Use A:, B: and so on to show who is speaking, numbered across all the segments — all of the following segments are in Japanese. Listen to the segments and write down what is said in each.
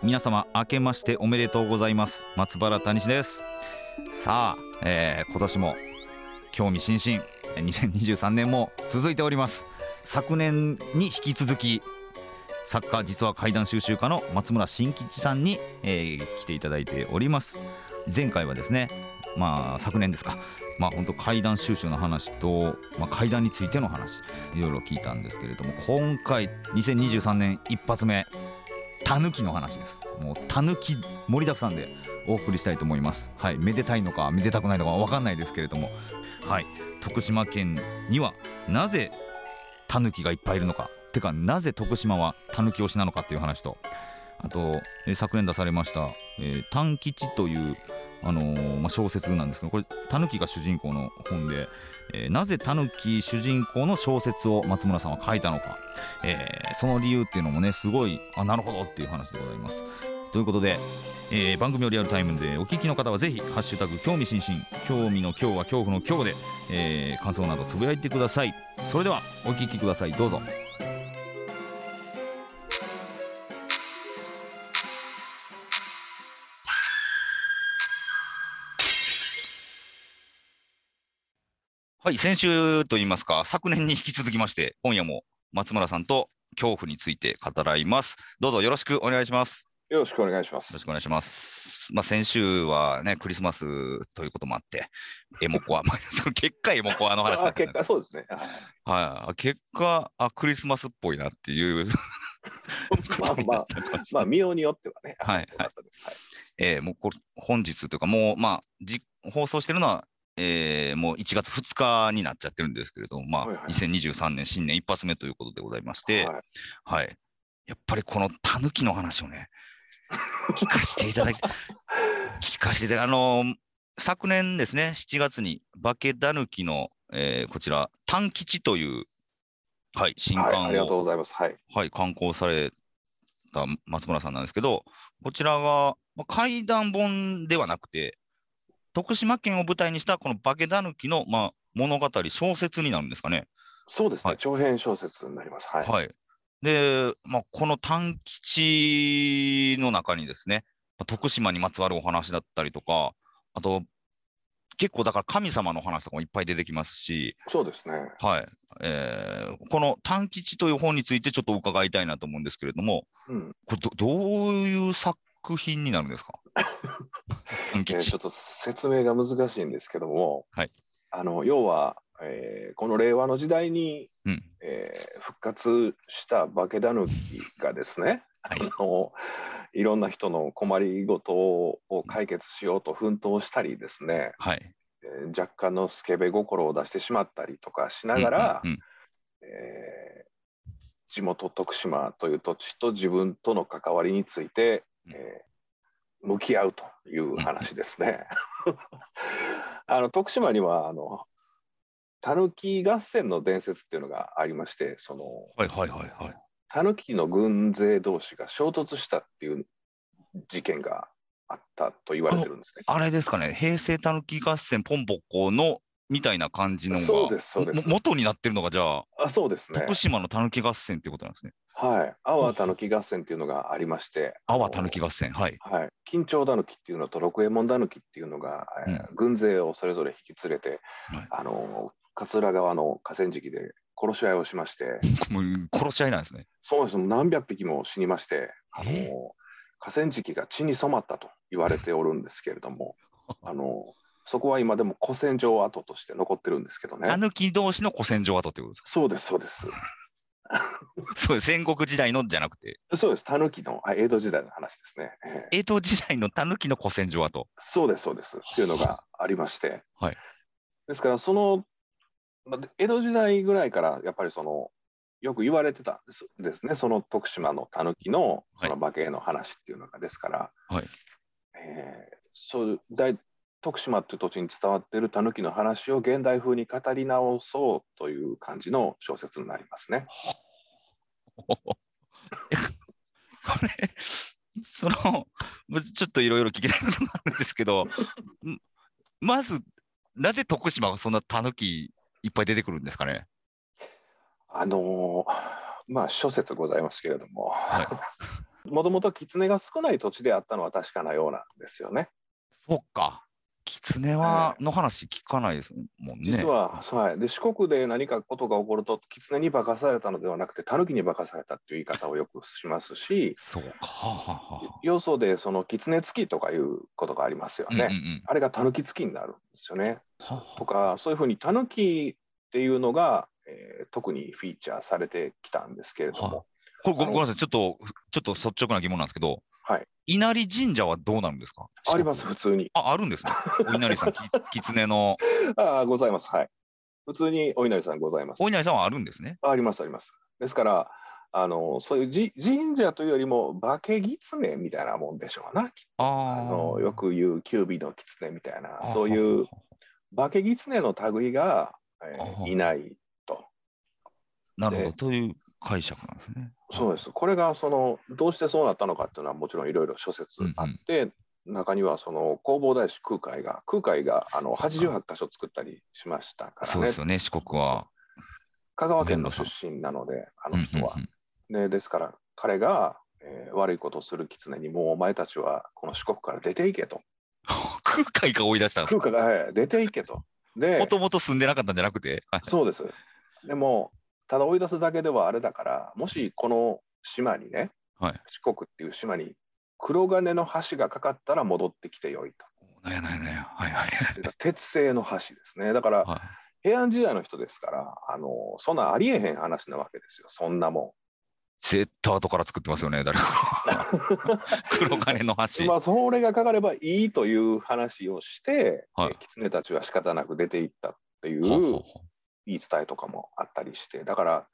A: 皆様明けましておめでとうございます。松原谷志です。さあ、えー、今年も興味津々。2023年も続いております。昨年に引き続き作家実は怪談収集家の松村新吉さんに、えー、来ていただいております。前回はですねまあ昨年ですか。まあ本当怪談収集の話と、まあ、怪談についての話いろいろ聞いたんですけれども今回2023年一発目タヌキの話です。もうタヌキ盛りだくさんでお送りしたいと思います。はい。めでたいのかめでたくないのか分かんないですけれども。はい。徳島県にはなぜタヌキがいっぱいいるのか。てかなぜ徳島はタヌキ推しなのかっていう話と。あと、えー、昨年出されました「えー、短吉」という、あのー、まあ、小説なんですけどこれタヌキが主人公の本で、えー、なぜタヌキ主人公の小説を松村さんは書いたのか、えー、その理由っていうのもねすごいあなるほどっていう話でございます。ということで、えー、番組をリアルタイムでお聞きの方はぜひ「ハッシュタグ興味津々」興味の今日は恐怖の今日で、えー、感想などつぶやいてくださいそれではお聞きくださいどうぞ。はい、先週といいますか、昨年に引き続きまして、今夜も松村さんと恐怖について語らいます。どうぞよろしくお願いします。
B: よろしくお願いします。
A: よろしくお願いします。まあ、先週はね、クリスマスということもあって、エモコア、まあ、その結果エモコアの話だった
B: 結果そうですね。
A: はい、結果あ、クリスマスっぽいなっていう
B: まあまあ、まあ、見ようによってはね。
A: はい、はい。はい、えー、もうこれ本日というか、もう、まあ、じ放送してるのはえー、もう1月2日になっちゃってるんですけれども、まあ、はいはい、2023年新年一発目ということでございまして、はい、はい、やっぱりこのタヌキの話をね、聞かせていただき、聞かせていただき、あのー、昨年ですね、7月に化けタヌキの、えー、こちら、短吉という、はい、新刊を、はい、あ
B: りがとうございます。はい。
A: はい、刊行された松村さんなんですけど、こちらが、まあ、怪談本ではなくて、徳島県を舞台にしたこの化け狸の、まあ、物語、小説になるんですかね。
B: そうですね、はい、長編小説になります。はい。
A: はい、で、まあ、この短吉の中にですね、徳島にまつわるお話だったりとか、あと、結構だから神様の話とかもいっぱい出てきますし、
B: そうですね。
A: はい。えー、この短吉という本についてちょっと伺いたいなと思うんですけれども、うん、これどどういう作品になるんですか？
B: えー、ちょっと説明が難しいんですけども、はい、あの要は、えー、この令和の時代に、うん、えー、復活した化け狸がですね、はい、あのいろんな人の困りごとを解決しようと奮闘したりですね、はい。えー、若干のスケベ心を出してしまったりとかしながら、うんうんうん、えー、地元徳島という土地と自分との関わりについて、えー、向き合うという話ですね。あの徳島にはあのたぬき合戦の伝説っていうのがありましてその、はいはいはいはい、たぬきの軍勢同士が衝突したっていう事件があったと言われてるんですね。
A: あれですかね平成たぬき合戦ポンポコのみたいな感じのがそうですそうです元になってるのがじゃあ
B: あそうですね
A: 徳島のたぬき合戦っていうことなんですね。
B: はい、阿波たぬき合戦っていうのがありまして、
A: 阿波たぬき合戦、はい。
B: はい、緊張たぬきっていうのと六右衛門たぬきっていうのが、うん、軍勢をそれぞれ引き連れて、はい、あの桂川の河川敷で殺し合いをしまして、
A: もう殺し合いなんですね。
B: そうです、何百匹も死にまして、あの河川敷が血に染まったと言われておるんですけれども、あのそこは今でも古戦場跡として残ってるんですけどね。
A: たぬき同士の古戦場跡ってことですか？
B: そうです、そうです。
A: そうです、戦国時代のじゃなくて。
B: そうです、たぬきの江戸時代の話ですね。
A: えー、江戸時代のたぬきの古戦場跡。
B: そうです、そうです。っていうのがありまして。はい、ですから、その、江戸時代ぐらいから、やっぱりその、よく言われてたんですですね、その徳島のたぬきのその化けの話っていうのがですから、はいえー、そう大徳島っていう土地に伝わっているたぬきの話を現代風に語り直そうという感じの小説になりますね。
A: これそのちょっといろいろ聞きたいことがあるんですけど まずなぜ徳島がそんなたぬきいっぱい出てくるんですかね？
B: あのまあ諸説ございますけれども、もともと狐が少ない土地であったのは確かなようなんですよね。
A: そうか。狐は、の話聞かないですもんね。
B: 実は、はい、で四国で何かことが起こると、狐に化かされたのではなくて、狸に化かされたっていう言い方をよくしますし、
A: そうか。
B: 要素で、その狐付きとかいうことがありますよね。うんうんうん、あれが狸付きになるんですよね。とか、そういうふうに狸っていうのが、えー、特にフィーチャーされてきたんですけれども。
A: これごめんなさい、ちょっと、ちょっと率直な疑問なんですけど、はい、稲荷神社はどうなるんですか？
B: あります、普通に。
A: あ、あるんですね。お稲荷さん、き 狐の。
B: あございます。はい。普通にお稲荷さんございます。
A: お稲荷さんはあるんですね。
B: あります、あります。ですから、あのそういうじ神社というよりも化け狐みたいなもんでしょうな。あのよく言うキュービの狐みたいな、そういう化け狐の類が、えー、いないと。
A: なるほど。という解釈なんですね。
B: そうです。これがそのどうしてそうなったのかっていうのはもちろんいろいろ諸説あって、うんうん、中にはその弘法大師空海が空海があの88箇所作ったりしましたからね。
A: そうですよね、四国は。
B: 香川県の出身なので、あの人は。ね、ですから彼が、えー、悪いことをする狐にもうお前たちはこの四国から出ていけと。
A: 空海が追い出したんです
B: か？空海が、はい、出ていけと。
A: で、もともと住んでなかったんじゃなくて？
B: そうです。でも、ただ追い出すだけではあれだから、もしこの島にね、はい、四国っていう島に黒金の橋がかかったら戻ってきてよいと。
A: なんやなんやはいはい。
B: 鉄製の橋ですね。だから、はい、平安時代の人ですから、あのそんなありえへん話なわけですよ、そんなもん。
A: 絶対後から作ってますよね、誰か。黒金の橋。
B: まあ、それがかかればいいという話をして、はい、狐たちは仕方なく出ていったっていう。言い伝えとかもあったりして、だから、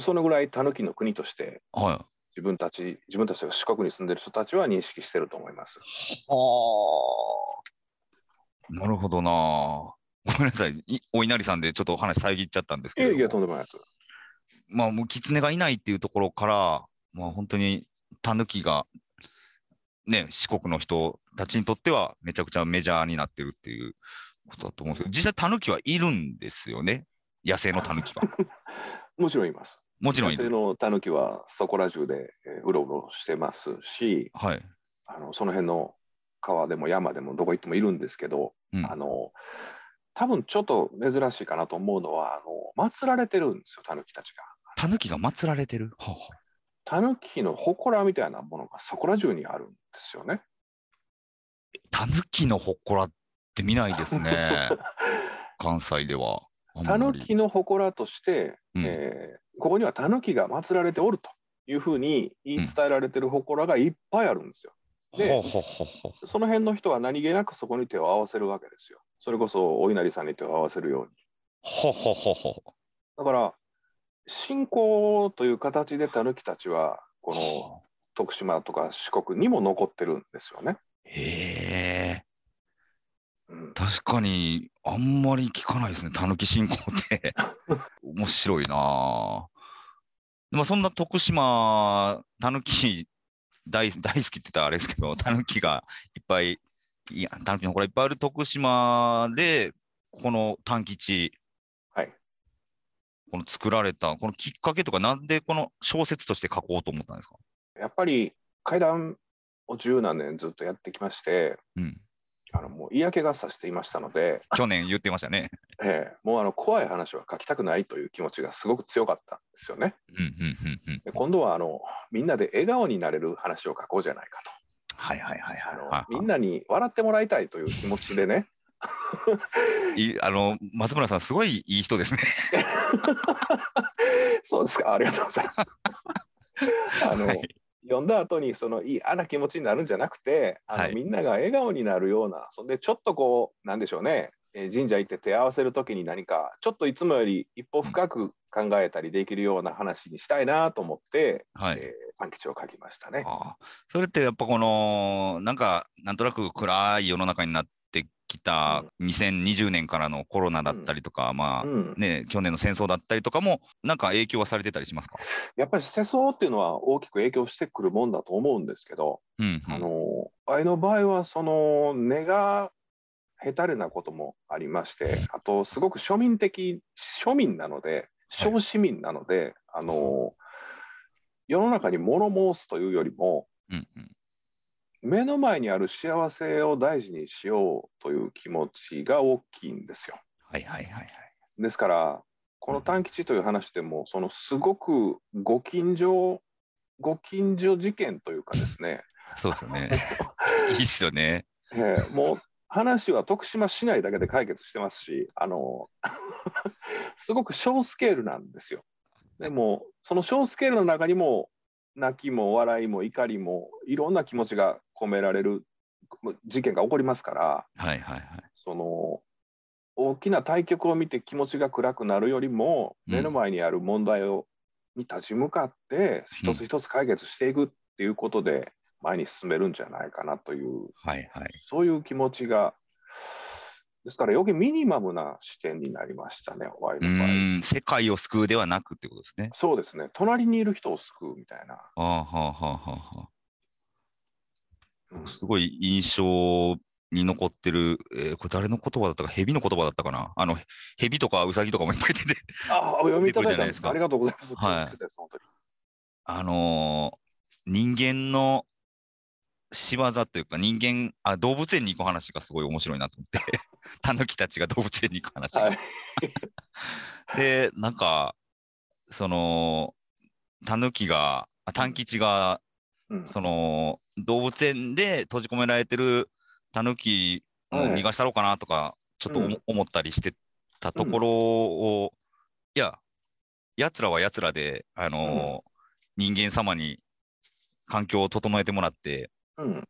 B: そのぐらいタヌキの国として、はい、自分たち、自分たちが四国に住んでる人たちは認識してると思います。は
A: あ。なるほどな。ごめんなさい、お稲荷さんでちょっとお話遮っちゃったんですけど。いや
B: いや、とんでもないです。
A: まあ、もう狐がいないっていうところから、まあ、本当にタヌキが、ね、四国の人たちにとってはめちゃくちゃメジャーになってるっていうことだと思うんですけど、実際、タヌキはいるんですよね、野生のタヌキは。
B: もちろんいます。
A: もちろん
B: 野生のタヌキはそこら中で、えー、うろうろしてますし、はい、あのその辺の川でも山でもどこ行ってもいるんですけど、うん、あの多分ちょっと珍しいかなと思うのは、あの祀られてるんですよ、タヌキたちが。
A: タヌキが祀られてる？
B: タヌキの祠みたいなものがそこら中にあるんですよね。
A: タヌキの祠っってみないですね、関西では。
B: タヌキの祠として、うん、えー、ここにはタヌキが祀られておるというふうに言い伝えられてる祠がいっぱいあるんですよ。で、その辺の人は何気なくそこに手を合わせるわけですよ。それこそお稲荷さんに手を合わせるように。ほほほほだから、信仰という形でタヌキたちは、この徳島とか四国にも残ってるんですよね。
A: へえ。確かに、あんまり聞かないですね、たぬき信仰って。面白いな。でもそんな徳島、たぬき大大好きって言ったらあれですけど、たぬきがいっぱい、いや、たぬきのこれいっぱいある徳島で、この短吉、はい、この作られた、このきっかけとか、なんでこの小説として書こうと思ったんですか？
B: やっぱり階段を十何年ずっとやってきまして、うん、あのもう嫌気がさしていましたので、
A: 去年言ってましたね。
B: ええ、もうあの怖い話は書きたくないという気持ちがすごく強かったんですよね。で今度はあのみんなで笑顔になれる話を書こうじゃないかと。
A: はいはいはい
B: はい。みんなに笑ってもらいたいという気持ちでね。
A: いあの松村さん、すごいいい人ですね。
B: そうですか、ありがとうございます。あの、はい読んだ後にその嫌な気持ちになるんじゃなくてあの、はい、みんなが笑顔になるようなそんでちょっとこうなんでしょうね。神社行って手合わせる時に何かちょっといつもより一歩深く考えたりできるような話にしたいなと思って、はい、えー、短吉を書きましたね。
A: あそれってやっぱこのなんかなんとなく暗い世の中になってきた2020年からのコロナだったりとか、うん、まあ、うん、ね、去年の戦争だったりとかも、なんか影響はされてたりしますか？
B: やっぱり世相っていうのは大きく影響してくるもんだと思うんですけど、うんうん、あのあの場合は、その根が下手れなこともありまして、あと、すごく庶民的、庶民なので、小市民なので、はい、あの世の中に物申すというよりも、うんうん目の前にある幸せを大事にしようという気持ちが大きいんですよ。
A: はいはいはいはい。
B: ですから、この短吉という話でも、そのすごくご近所、ご近所事件というかですね。
A: そうですよね。いいっすよね。
B: えー、もう話は徳島市内だけで解決してますし、あの すごく小スケールなんですよ。でも、その小スケールの中にも、泣きも笑いも怒りもいろんな気持ちが込められる事件が起こりますから、
A: はいはいはい、
B: その大きな対局を見て気持ちが暗くなるよりも、目の前にある問題をに立ち向かって一つ一つ解決していくっていうことで前に進めるんじゃないかなという、
A: はいはい、
B: そういう気持ちがですから余計ミニマムな視点になりましたね。
A: 世界を救うではなくってことですね。
B: そうですね、隣にいる人を救うみたいな。あ
A: あはあはあはあ。すごい印象に残ってる、えー、これ誰の言葉だったか、蛇の言葉だったかな。あの、蛇とかウサギとかもいっぱい出て。
B: ああ、お読みいただいたんですか。ありがとうございます。
A: はい。あのー、人間の仕業というか人間あ動物園に行く話がすごい面白いなと思って タヌキたちが動物園に行く話が、はい、でなんかそのタヌキがタン吉が、うん、その動物園で閉じ込められてるタヌキを逃がしたろうかなとか、ちょっと、うん、思ったりしてたところを、うん、いややつらはやつらであの人間様に環境を整えてもらってうん、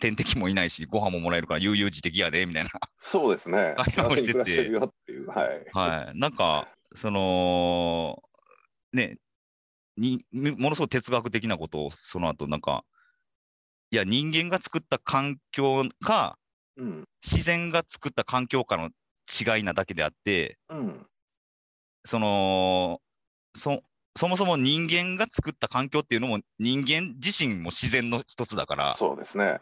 A: 天敵もいないし、ご飯ももらえるから悠々自適やでみたいな。
B: そうですね。
A: 会話をしてて。
B: はい。
A: はい。なんか、その、ね、にものすごく哲学的なことをその後なんか、いや、人間が作った環境か、うん、自然が作った環境かの違いなだけであって、うん、そのそそもそも人間が作った環境っていうのも人間自身も自然の一つだから
B: そうですね。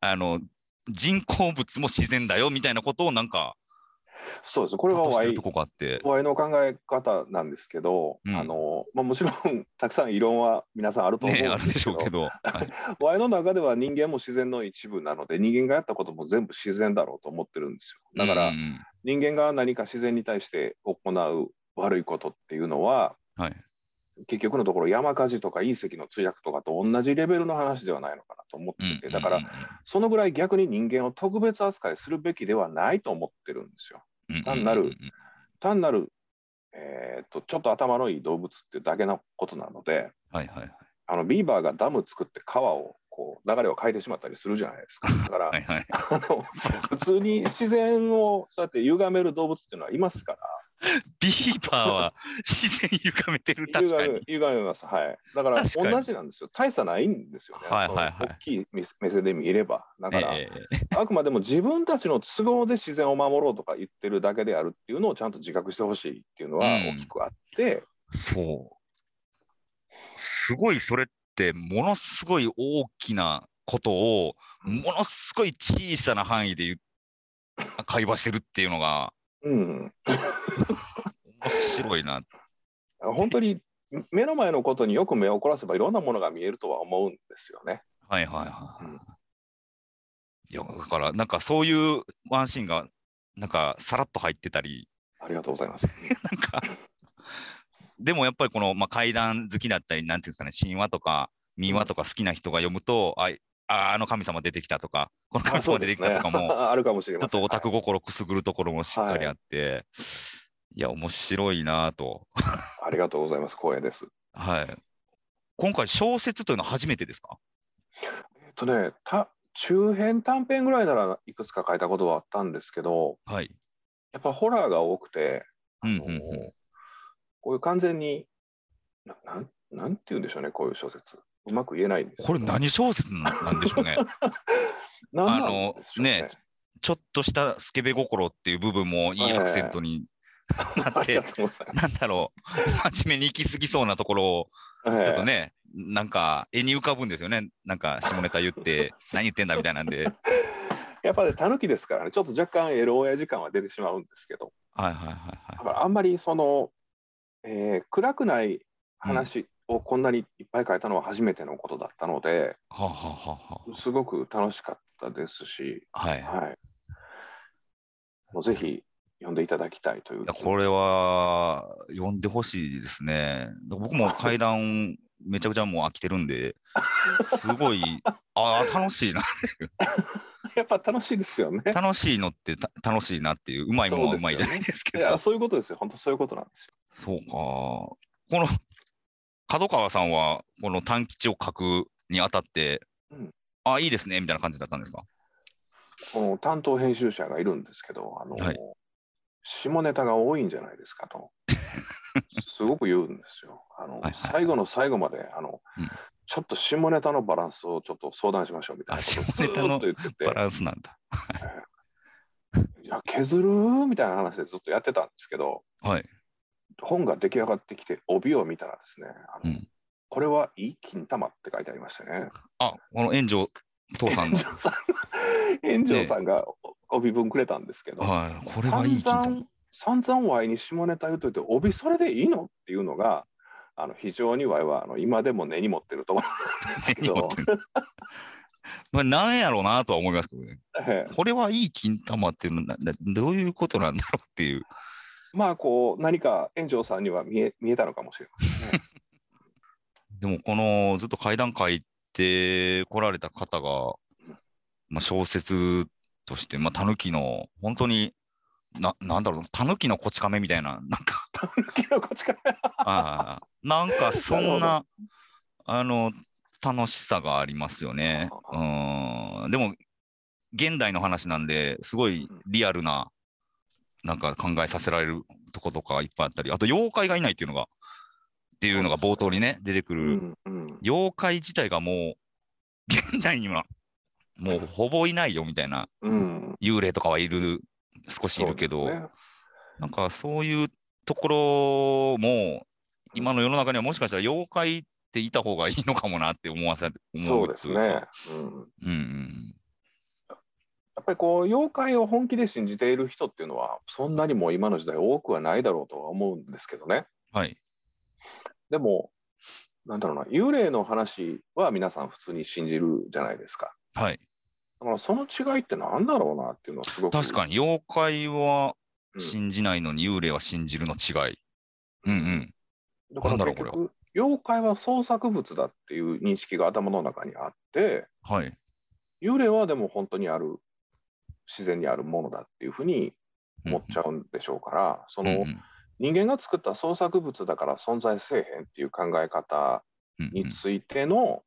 A: あの人工物も自然だよみたいなことをなんか
B: そうです。これはワイワイの考え方なんですけど、うん、あのまあ、もちろん たくさん異論は皆さんあると思うんですけど、ね、ワイの中では人間も自然の一部なので人間がやったことも全部自然だろうと思ってるんですよ。だから、うん、人間が何か自然に対して行う悪いことっていうのははい、結局のところ山火事とか隕石の墜落とかと同じレベルの話ではないのかなと思ってて、だからそのぐらい逆に人間を特別扱いするべきではないと思ってるんですよ。単なる、単なる、えー、とちょっと頭のいい動物っていうだけのことなので、はいはいはい、あのビーバーがダム作って川をこう流れを変えてしまったりするじゃないですか。だから、はいはい、あの普通に自然をそうやって歪める動物っていうのはいますから。
A: ビーバーは自然歪めてる、確かに。
B: 歪めます。はい。だから同じなんですよ。大差ないんですよね。はいはいはい。大きい目線で見れば。だから、えー、あくまでも自分たちの都合で自然を守ろうとか言ってるだけであるっていうのをちゃんと自覚してほしいっていうのは大きくあって。
A: うん、そう。すごいそれってものすごい大きなことをものすごい小さな範囲で会話してるっていうのがうん。面白いな。
B: 本当に目の前のことによく目を凝らせばいろんなものが見えるとは思うんですよね。
A: はいはいはい。うん、いやだからなんかそういうワンシーンがなんかさらっと入ってたり。
B: ありがとうございます。なんか
A: でもやっぱりこの、まあ、怪談好きだったりなんていうんですかね神話とか民話とか好きな人が読むと、あああの神様出てきたとか、この神様出てきたとかも、
B: あるかもしれ
A: ません。ちょっとオタク心くすぐるところもしっかりあって、はい、いや、面白いなと。
B: ありがとうございます、光栄です。
A: はい。今回、小説というのは初めてですか？
B: えっとね、た中編短編ぐらいならいくつか書いたことはあったんですけど、
A: はい、
B: やっぱホラーが多くて、あの、
A: うんうんうん
B: こういう完全にななんなんて言うんでしょうねこういう小説うまく言えないんです
A: これ何小説なんでしょうね。
B: なんなん
A: あの
B: ね
A: ねちょっとしたスケベ心っていう部分もいいアクセントになって、なんだろう真面目に行き過ぎそうなところを。ちょっとね、なんか絵に浮かぶんですよね。なんか下ネタ言って 何言ってんだみたいなんで。はい
B: やっぱりタヌキですからね、ちょっと若干エロ親時間は出てしまうんですけど、
A: はいはい
B: だ
A: は
B: からあんまりその、えー暗くない話をこんなにいっぱい書いたのは初めてのことだったので、
A: いはあはあはあは
B: すごく楽しかったですし、
A: あはい
B: はい、もうぜひ読んでいただきたいという
A: いやこれは読んでほしいですね。僕も階段めちゃくちゃもう飽きてるんで、すごい、ああ、楽しいな。
B: やっぱ楽しいですよね。
A: 楽しいのってた楽しいなっていう、うまいものはうまいじゃないですけど。
B: いや、そういうことですよ。本当そういうことなんですよ。
A: そうか。この角川さんは、この短吉を書くにあたって、
B: うん。
A: あいいですねみたいな感じだったんですか？
B: この担当編集者がいるんですけど、あの、
A: はい。
B: 下ネタが多いんじゃないですかと、すごく言うんですよ。あの
A: はいはい
B: 最後の最後まであの、
A: うん。
B: ちょっと下ネタのバランスをちょっと相談しましょうみたいなことを
A: あ下ネタの
B: ずっと言ってて。
A: バランスなんだ。
B: いや削る？みたいな話でずっとやってたんですけど、
A: はい。
B: 本が出来上がってきて、帯を見たらですね、あの
A: うん
B: これはいい金玉って書いてありましたね。
A: あ、この炎上父さんの。
B: 炎上さん、炎上さんが帯文くれたんですけど、
A: はい。これはいい金玉
B: 散々、散々ワイに下ネタ言うといて、帯それでいいの？っていうのが、あの非常にワイはあの今でも根に持ってると思うんですけど、
A: まあ、なんやろうなとは思いますけどね。
B: ええ
A: これはいい金玉っていうのはななどういうことなんだろうっていう。
B: まあこう何か炎上さんには見え見えたのかもしれませんね。
A: でもこのずっと階段書いてこられた方が、まあ、小説として、まあ、タヌキの本当にななんだろうタヌキのこち亀みたいななんか。
B: キノコ近い
A: あーなんかそん
B: な
A: なあの楽しさがありますよね。うん。でも現代の話なんですごいリアルななんか考えさせられるとことかいっぱいあったりあと妖怪がいないっていうのがっていうのが冒頭にね出てくる。
B: うんうん。
A: 妖怪自体がもう現代にはもうほぼいないよみたいな
B: うん、
A: 幽霊とかはいる少しいるけど、
B: ね。
A: なんかそういうところも今の世の中にはもしかしたら妖怪っていた方がいいのかもなって思わせ思
B: そうですね。うん
A: うん
B: やっぱりこう妖怪を本気で信じている人っていうのはそんなにも今の時代多くはないだろうとは思うんですけどね。
A: はい
B: でも、なんだろうな、幽霊の話は皆さん普通に信じるじゃないですか。
A: はい
B: だからその違いって何だろうなっていうのはすごく。
A: 確かに妖怪は
B: うん
A: 信じないのに幽霊は信じるの違い。うんうん。
B: だから
A: なんだろうこれ
B: 結局、妖怪は創作物だっていう認識が頭の中にあって、
A: はい。
B: 幽霊はでも本当にある、自然にあるものだっていうふうに思っちゃうんでしょうから、その、人間が作った創作物だから存在せえへんっていう考え方についての、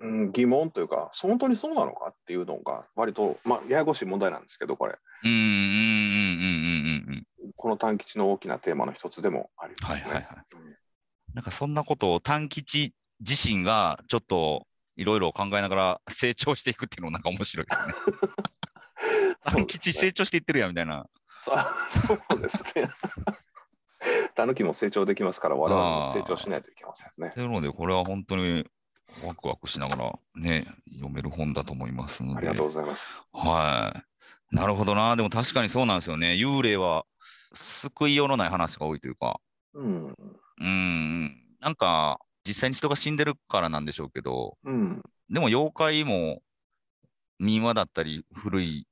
B: うん、疑問というか、本当にそうなのかっていうのが、割と、まあ、ややこしい問題なんですけど、これ、
A: うんうんうんうんうんうんうん。
B: この短吉の大きなテーマの一つでもありますね。
A: はいはいはい。なんかそんなことを短吉自身がちょっといろいろ考えながら成長していくっていうのもなんか面白いですね。短吉成長していってるやんみたいな。
B: そうそうですね。タヌキも成長できますから、我々も成長しないといけませんね
A: と。いうので、これは本当にワクワクしながらね、読める本だと思いますので。
B: ありがとうございます。
A: はい。なるほどな。でも確かにそうなんですよね。幽霊は救いようのない話が多いというか、
B: うん。
A: うーん、なんか実際に人が死んでるからなんでしょうけど、
B: うん。
A: でも妖怪も民話だったり古い、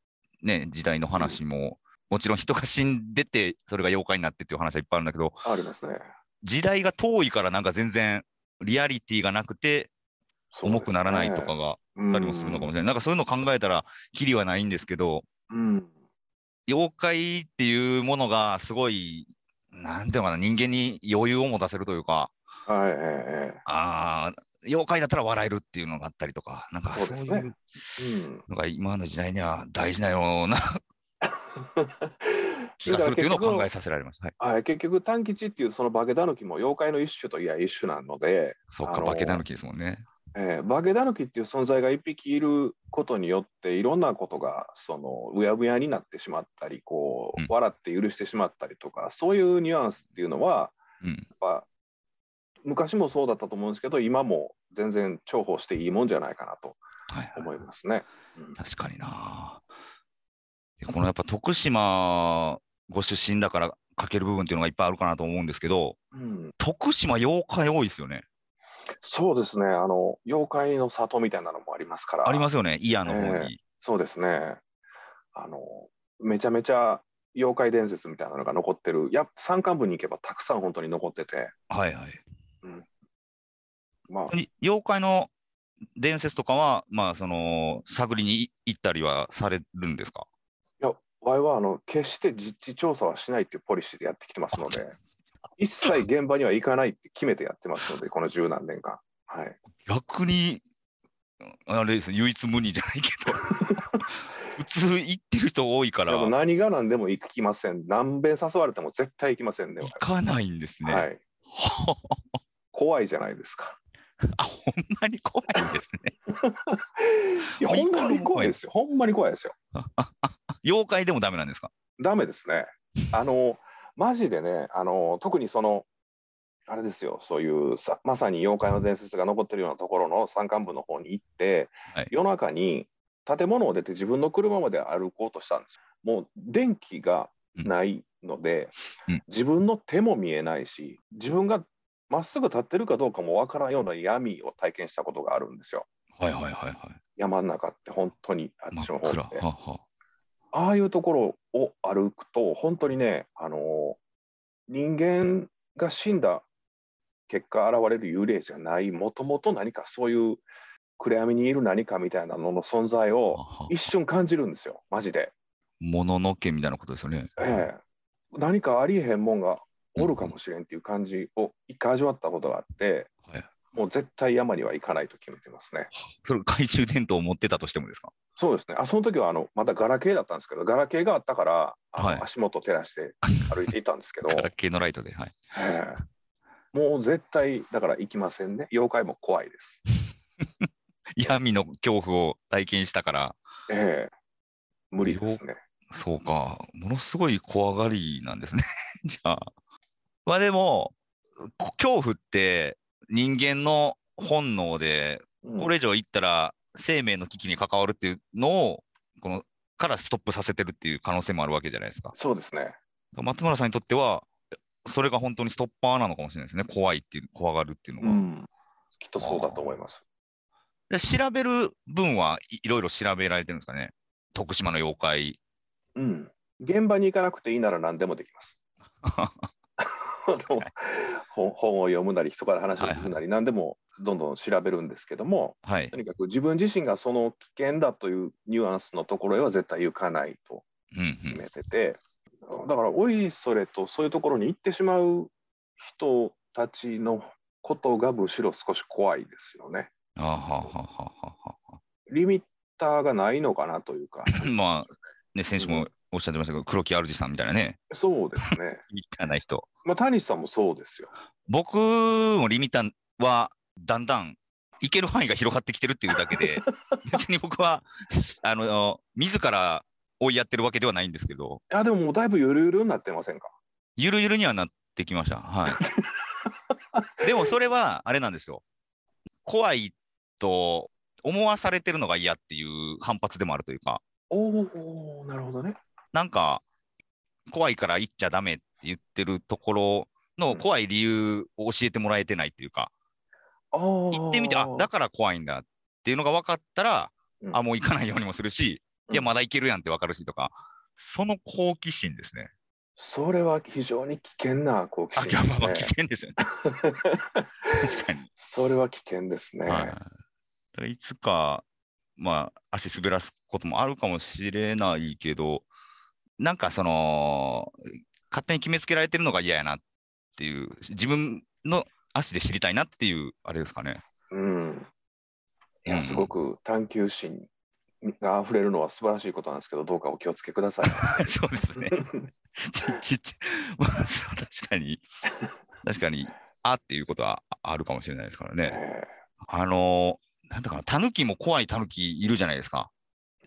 A: ね、時代の話も、もちろん人が死んでてそれが妖怪になってっていう話はいっぱいあるんだけど
B: ありますね。
A: 時代が遠いからなんか全然リアリティがなくて重くならないとかがあ
B: あ
A: ったりもするのかもしれない、なんかそういうの考えたらきりはないんですけど
B: うん。
A: 妖怪っていうものがすごいなんていうのかな人間に余裕を持たせるというか
B: はい、
A: あー妖怪だったら笑えるっていうのがあったりとか、なんかそういうのが今の時代には大事なような 気がするっていうのを考えさせられます。
B: はい、結局、短吉っていうその化けタヌキも妖怪の一種といや一種なので、
A: そっか、化けタヌキですもんね。
B: えー、化けタヌキっていう存在が一匹いることによっていろんなことがそのうやぶやになってしまったりこう、うん、笑って許してしまったりとかそういうニュアンスっていうのは、うん、やっぱ昔もそうだったと思うんですけど今も全然重宝していいもんじゃないかなと思いますね。はい
A: はいうん、確かになこのやっぱ徳島ご出身だから書ける部分っていうのがいっぱいあるかなと思うんですけど、うん、徳島妖怪多いですよね。
B: そうですね、あの妖怪の里みたいなのもありますから。
A: ありますよね、祖谷の方に、えー、
B: そうですねあの。めちゃめちゃ妖怪伝説みたいなのが残ってる、や山間部に行けばたくさん本当に残ってて。
A: はいはい。うん、まあ、妖怪の伝説とかは、まあ、その探りに行ったりはされるんですか？
B: いや、我々はあの決して実地調査はしないっていうポリシーでやってきてますので。一切現場には行かないって決めてやってますので、この十何年間。はい、
A: 逆に、あれですね、唯一無二じゃないけど、普通行ってる人多いから。でも
B: 何が何でも行きません。何べ誘われても絶対行きませんね。
A: 行かないんですね。はい。
B: 怖いじゃないですか。
A: あ、ほんまに怖いんですね。
B: いや、ほんまに怖いですよ。ほんまに怖いですよ。
A: 妖怪でもダメなんですか？
B: ダメですね。あの、マジでね、あの特にその、あれですよ、そういうさまさに妖怪の伝説が残ってるようなところの山間部の方に行って、はい、夜中に建物を出て自分の車まで歩こうとしたんですよ。もう電気がないので、うん、自分の手も見えないし、自分がまっすぐ立ってるかどうかもわからんような闇を体験したことがあるんですよ。
A: はいはいはいはい。
B: 山の中って本当にあっちの方で。ああいうところを歩くと、本当にね、あの人間が死んだ結果現れる幽霊じゃない、もともと何かそういう暗闇にいる何かみたいなのの存在を一瞬感じるんですよ、マジで。
A: もののけみたいなことですよね。
B: ええ何かありえへんもんがおるかもしれんっていう感じを一回味わったことがあって、はい、もう絶対山には行かないと決めてますね。
A: それ懐中電灯を持ってたとしてもですか？
B: そうですね。あその時はあのまたガラケーだったんですけど、ガラケーがあったから、はい、足元照らして 歩いていたんですけど。
A: ガラケーのライトで、はい。え
B: ー、もう絶対だから行きませんね。妖怪も怖いです。
A: 闇の恐怖を体験したから。
B: ええー、無理ですね。
A: そうか。ものすごい怖がりなんですね。じゃあ。まあでも、恐怖って人間の本能で、これ以上言ったら生命の危機に関わるっていうのを、このからストップさせてるっていう可能性もあるわけじゃないですか。
B: そうですね。
A: 松村さんにとっては、それが本当にストッパーなのかもしれないですね。怖いっていう、怖がるっていうのが。うん、
B: きっとそうだと思います。
A: で調べる分はいろいろ調べられてるんですかね。徳島の妖怪。
B: うん。現場に行かなくていいなら何でもできます。本を読むなり人から話を聞くなり、何でもどんどん調べるんですけども、はい、とにかく自分自身がその危険だというニュアンスのところへは絶対行かないと決めてて、うんうん、だからおいそれとそういうところに行ってしまう人たちのことがむしろ少し怖いですよね。リミッターがないのかなというか。
A: まあね、選手もおっしゃってましたけど、黒木主さんみたいなね。
B: そうですね。
A: リミッターない人。
B: まあ、谷さんもそうですよ。
A: 僕もリミッターはだんだんいける範囲が広がってきてるっていうだけで、別に僕は、あの、自ら追いやってるわけではないんですけど。
B: いや、でももうだいぶゆるゆるになってませんか？
A: ゆるゆるにはなってきました。はい。でもそれは、あれなんですよ。怖いと思わされてるのが嫌っていう反発でもあるというか。
B: おおなるほどね。
A: なんか、怖いから行っちゃダメって言ってるところの怖い理由を教えてもらえてないっていうか、うん、行ってみて、あだから怖いんだっていうのが分かったら、うん、あ、もう行かないようにもするし、うん、いや、まだ行けるやんって分かるしとか、その好奇心ですね。
B: それは非常に危険な好奇心
A: です、ね。あ、まあ危険ですよね。確かに。
B: それは危険ですね。は
A: い、いつか、まあ、足滑らすこともあるかもしれないけど、なんかその、勝手に決めつけられてるのが嫌やなっていう、自分の足で知りたいなっていう、あれですかね。
B: うん。いや、すごく探求心が溢れるのは素晴らしいことなんですけど、どうかお気をつけください。
A: そうですね。ちちち、まあ、確かに、確かに、あっていうことはあるかもしれないですからね。えー、あの、なんだかな、タヌキも怖いタヌキいるじゃないですか。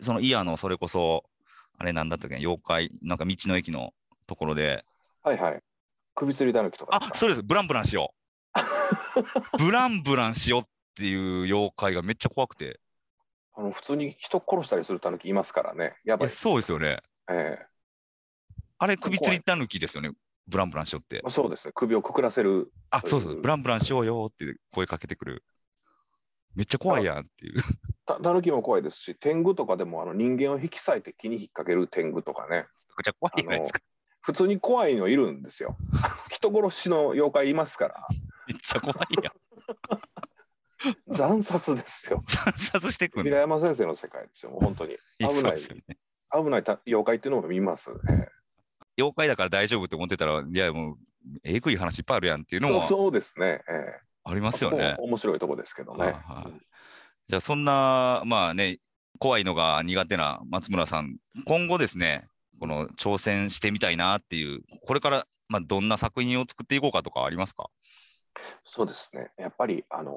A: そのイヤのそれこそ、あれなんだったっけ、妖怪、なんか道の駅のところで。
B: はいはい。首吊りタヌキとか。
A: あ、そうです。ブランブランしよう。ブランブランしようっていう妖怪がめっちゃ怖くて。
B: あの普通に人殺したりするタヌキいますからね。やばい。
A: そうですよね。
B: ええ
A: あれ、首吊りタヌキですよね。ブランブランしようって。
B: そうですね。首をくくらせる。
A: あ、そうそう。ブランブランしようよって声かけてくる。めっちゃ怖いやんっていう。
B: たぬきも怖いですし、天狗とかでもあの人間を引き裂いて木に引っ掛ける天狗とかね。め
A: ちゃ怖いじゃないですか。
B: 普通に怖いのいるんですよ。人殺しの妖怪いますから。
A: めっちゃ怖いやん。
B: 惨殺ですよ。
A: 惨殺してく
B: る。平山先生の世界ですよ。本当に。危ない。ね、危ない妖怪っていうのも見ますね。
A: 妖怪だから大丈夫って思ってたら、いや、もう、えぐい話いっぱいあるやんっていうのも。
B: そうですね。えー、
A: ありますよね。
B: 面白いとこですけどね。
A: はい、じゃあ、そんな、まあね、怖いのが苦手な松村さん、今後ですね、この挑戦してみたいなっていう、これから、まあ、どんな作品を作っていこうかとかありますか？
B: そうですね、やっぱり、あの、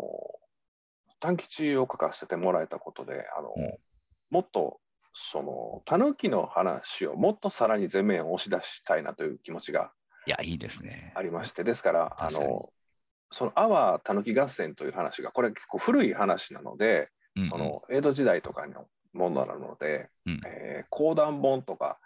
B: 短吉を書かせてもらえたことで、あの、うん、もっとそのタヌキの話をもっとさらに前面を押し出したいなという気持ちが
A: いやいいですね。
B: ありまして。ですからあのその阿波たぬき合戦という話がこれ結構古い話なので、うんうん、その江戸時代とかのものなので、うん、えー、講談本とか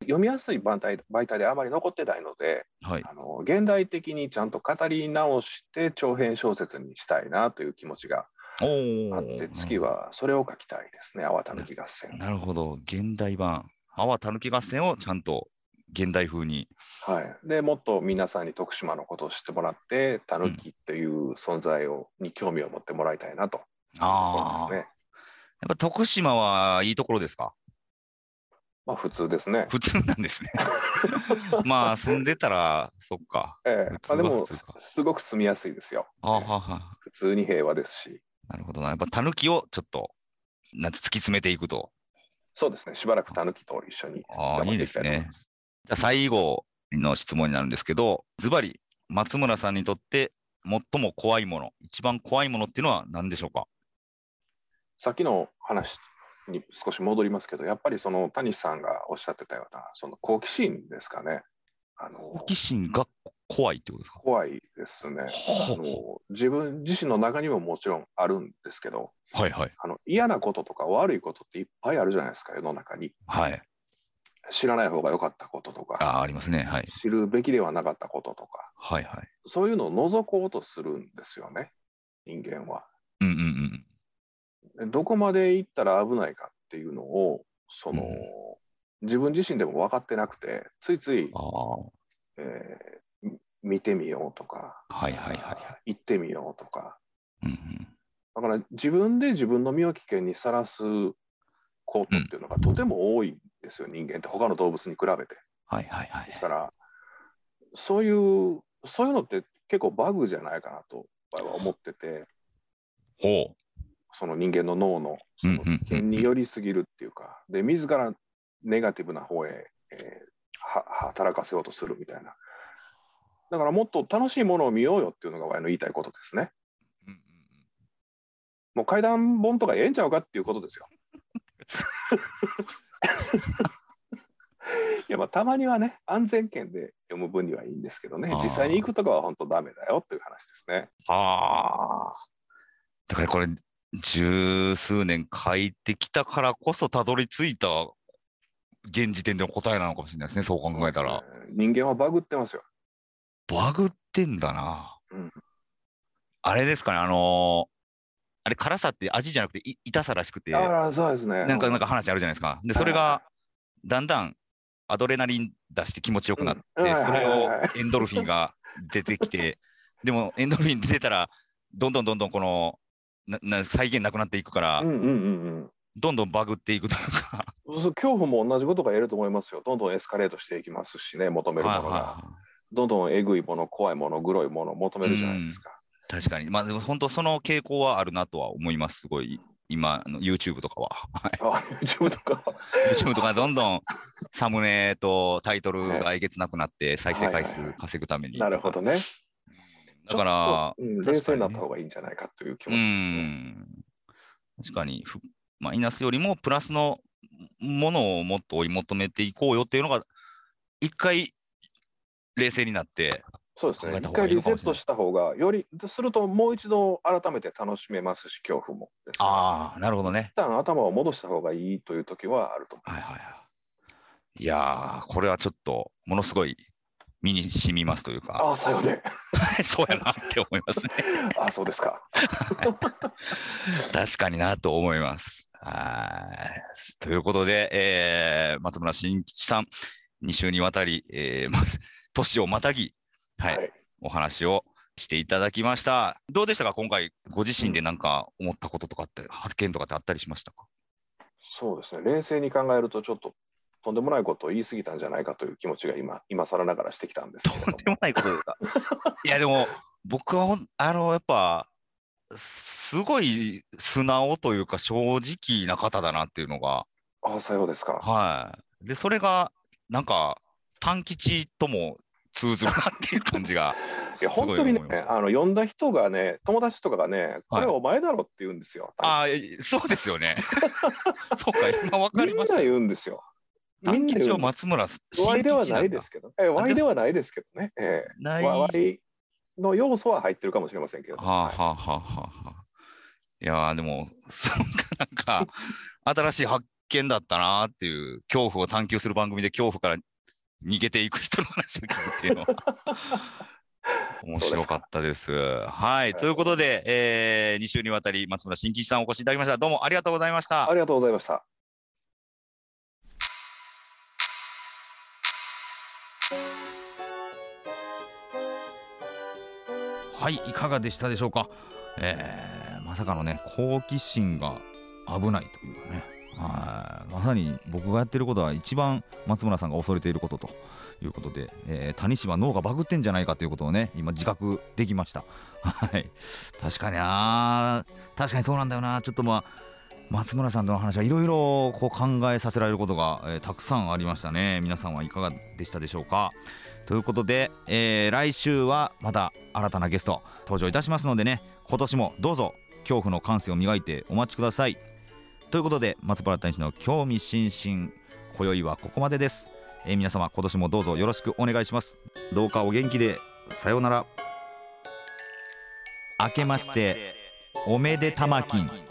B: 読みやすい媒体媒体であまり残ってないので、はい、あの現代的にちゃんと語り直して長編小説にしたいなという気持ちがあって次はそれを書きたいですね「阿波たぬき合戦」
A: なるほど。現代版「阿波たぬき合戦」をちゃんと現代風に。
B: はい、でもっと皆さんに徳島のことを知ってもらってたぬきっていう存在を、に興味を持ってもらいたいなと
A: ああ、ね、やっぱ徳島はいいところですか？
B: まあ普通ですね。
A: 普通なんですね。まあ住んでたら、そっか。
B: ええまあ、でも、すごく住みやすいですよ。
A: あはは
B: 普通に平和ですし。
A: なるほどな。やっぱタヌキをちょっと、なんて突き詰めていくと。
B: そうですね。しばらくタヌキと一緒に。
A: ああ、いいですね。じゃあ最後の質問になるんですけど、ズバリ、松村さんにとって最も怖いもの、一番怖いものっていうのは何でしょうか？
B: さっきの話に少し戻りますけど、やっぱりその谷さんがおっしゃってたような、その好奇心ですかね。
A: あの好奇心が怖いってことですか？
B: 怖いですねあの。自分自身の中にももちろんあるんですけど、
A: はいはい、
B: あの嫌なこととか悪いことっていっぱいあるじゃないですか、世の中に。
A: はい、
B: 知らない方が良かったこととか
A: あありますね、はい、
B: 知るべきではなかったこととか、
A: はいはい、
B: そういうのを覗こうとするんですよね、人間は。
A: うんうん
B: うん、どこまで行ったら危ないかっていうのをその、うん、自分自身でも分かってなくてついつい、えー、見てみようとか、
A: はいはいはい
B: 行ってみようとか、
A: うんうん、
B: だから自分で自分の身を危険にさらすことっていうのがとても多いんですよ、うん、人間って他の動物に比べて。
A: はいはいはい、
B: ですからそういうそういうのって結構バグじゃないかなとは思ってて。
A: ほう
B: その人間の脳のその危険に寄りすぎるっていうか、で自らネガティブな方へ、えー、働かせようとするみたいな。だからもっと楽しいものを見ようよっていうのが我の言いたいことですね。もう怪談本とかええんちゃうかっていうことですよ。いやまあたまにはね安全圏で読む分にはいいんですけどね実際に行くとかは本当ダメだよっていう話ですね。
A: ああ。だからこれ十数年書いてきたからこそたどり着いた現時点での答えなのかもしれないですね、そう考えたら。
B: 人間はバグってますよ。
A: バグってんだな。
B: うん、
A: あれですかね、あのー、あれ、辛さって味じゃなくて痛さらしくて、
B: あそうですね。
A: なんかなんか話あるじゃないですか。で、それがだんだんアドレナリン出して気持ちよくなって、それをエンドルフィンが出てきて、でもエンドルフィン出たら、どんどんどんどんこのなな再現なくなっていくから、
B: うんうんうんうん
A: どんどんバグっていくというか
B: 恐怖も同じことが言えると思いますよ。どんどんエスカレートしていきますしね、求めるものが。どんどんえぐいもの、怖いもの、グロいものを求めるじゃないですか。
A: 確かに、まあ、でも本当、その傾向はあるなとは思います、すごい、今の YouTube とかは。
B: YouTube とか
A: YouTube とかどんどんサムネとタイトルがえげつなくなって再生回数稼ぐために、
B: なるほどね。
A: だから、
B: うん、冷静になった方がいいんじゃないかという気持ち
A: ですね。確かに。マイナスよりもプラスのものをもっと追い求めていこうよっていうのが、一回冷静になって
B: そうですね。一回リセットした方が、より、するともう一度改めて楽しめますし、恐怖も、
A: ね、ああ、なるほどね。
B: 一旦頭を戻した方がいいという時はあると思います。はいはいはい、
A: いやこれはちょっと、ものすごい身に染みますというか。
B: ああ、さようで。
A: そうやなって思いますね。
B: ああ、そうですか。
A: 確かになと思います。はいということで、えー、松村新吉さん、2週にわたり、えー、年をまたぎ、はい、はい、お話をしていただきました。どうでしたか、今回、ご自身で何か思ったこととかって、発見とかってあったりしましたか？
B: そうですね、冷静に考えると、ちょっととんでもないことを言い過ぎたんじゃないかという気持ちが今、今更ながらしてきたんです
A: とんでもないことですか？いや、でも、僕は、あの、やっぱ、すごい素直というか、正直な方だなっていうのが。
B: ああ、さようですか。
A: はい。で、それが、なんか、短吉とも通ずるなっていう感じが。
B: いや本当にね、あの呼んだ人がね、友達とかがね、これお前だろって言うんですよ。
A: はい、ああ、そうですよね。そうか、今分かりました。
B: みんな言うんですよ。
A: みんな言う松村
B: ワイではないですけど、えワイではないですけどね。えー、ない。ワイの要素は入ってるかもしれませんけど。
A: はあ、はあははあ、いやでも、なんか、新しい発見だったなっていう恐怖を探求する番組で恐怖から逃げていく人の話を聞くっていうのは 面白かったです。はい、ということで、えー、2週にわたり松村新吉さんお越しいただきました。どうもありがとうございました。
B: ありがとうございました。
A: はい、いかがでしたでしょうか。えー、まさかのね、好奇心が危ないというかね。はい。まさに僕がやってることは一番松村さんが恐れていることということで、えー、谷島脳がバグってんじゃないかということをね今自覚できました。はい。確かにな確かにそうなんだよな。ちょっとまあ松村さんとの話はいろいろ考えさせられることが、えー、たくさんありましたね。皆さんはいかがでしたでしょうか。ということで、えー、来週はまた新たなゲスト登場いたしますのでね今年もどうぞ恐怖の感性を磨いてお待ちください。ということで松原大使の興味津々今宵はここまでです、えー、皆様今年もどうぞよろしくお願いします。どうかお元気でさようなら。明けましておめでたまきん。